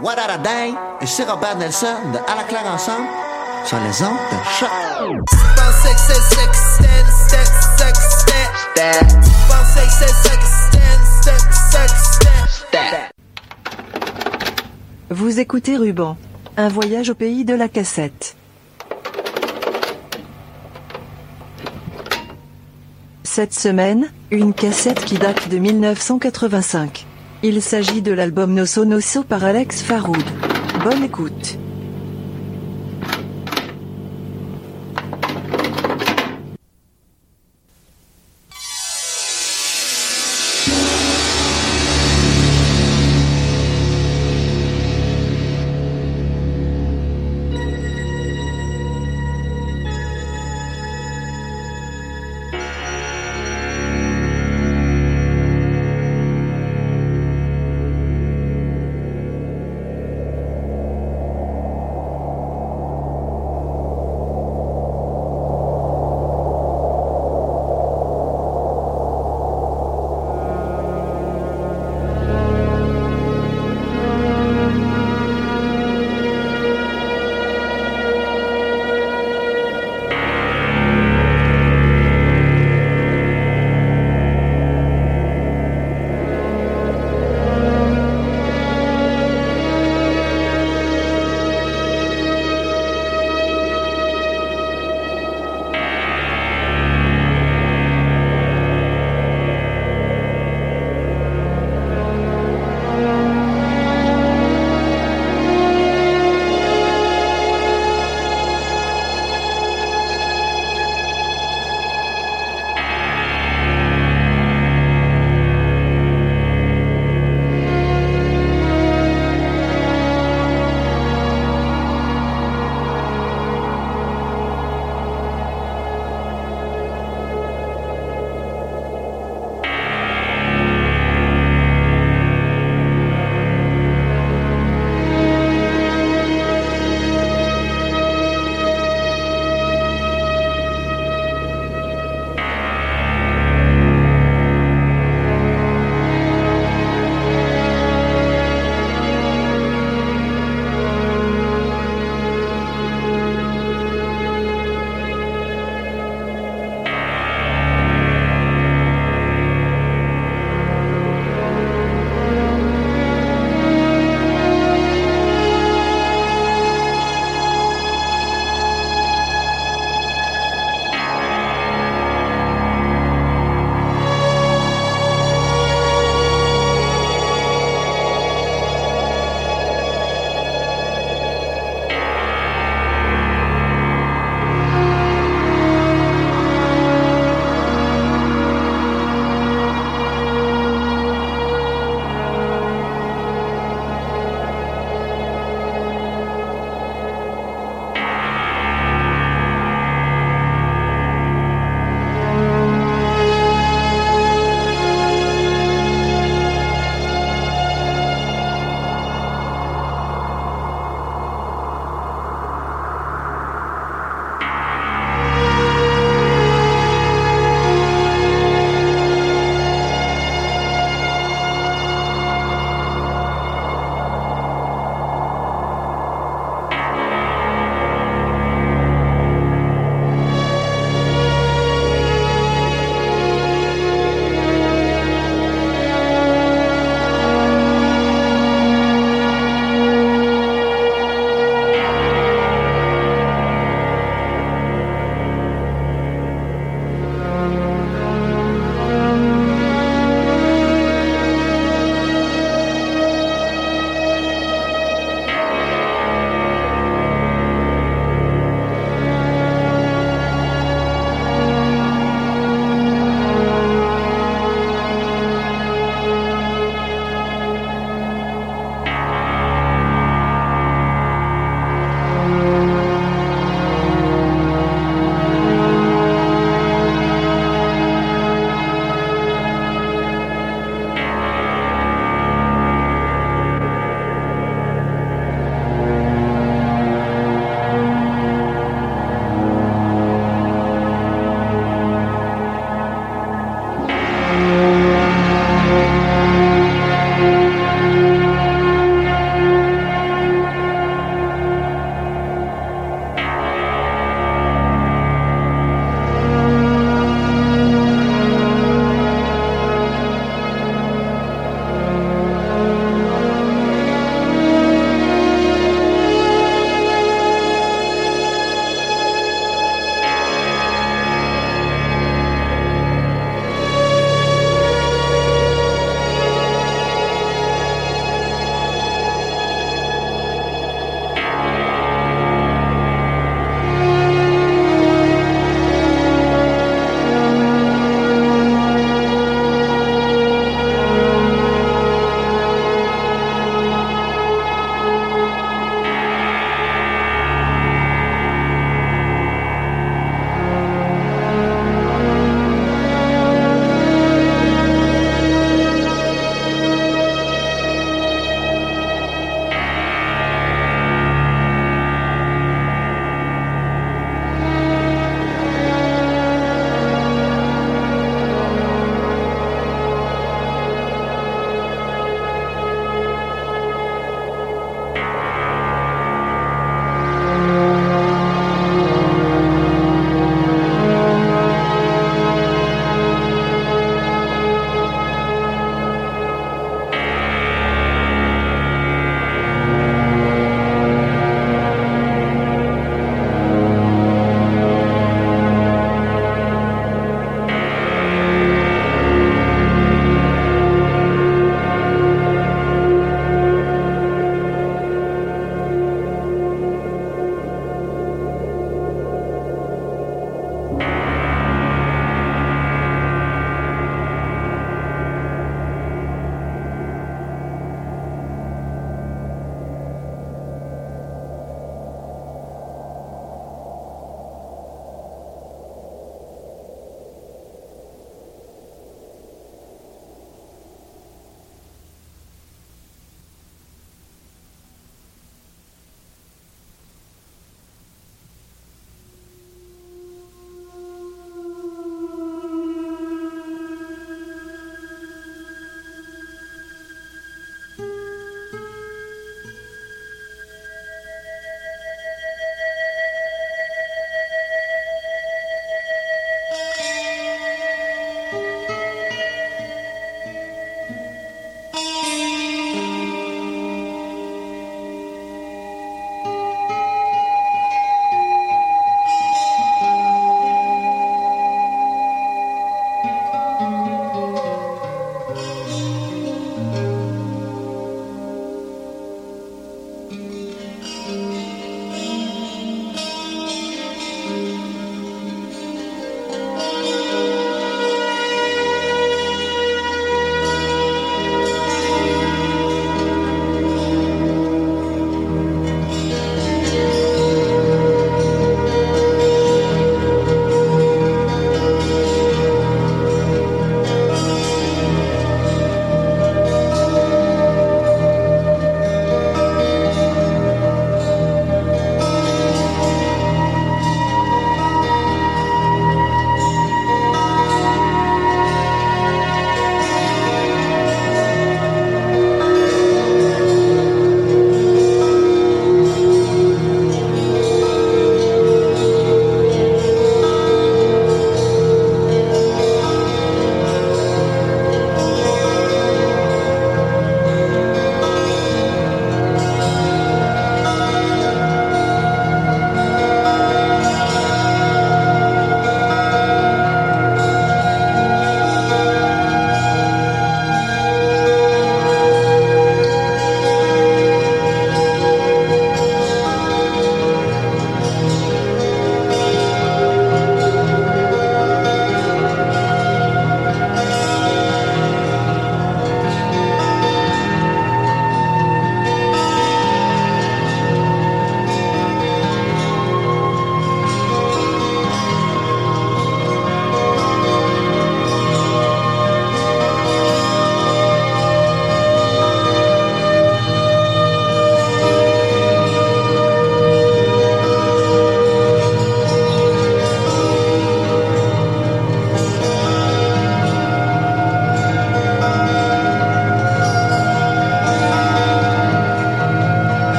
What a Day, c'est Robert Nelson de À la claire ensemble sur les ondes de choc. Vous écoutez Ruban, un voyage au pays de la cassette. Cette semaine, une cassette qui date de 1985. Il s'agit de l'album Nosso Nosso par Alex Faroud. Bonne écoute.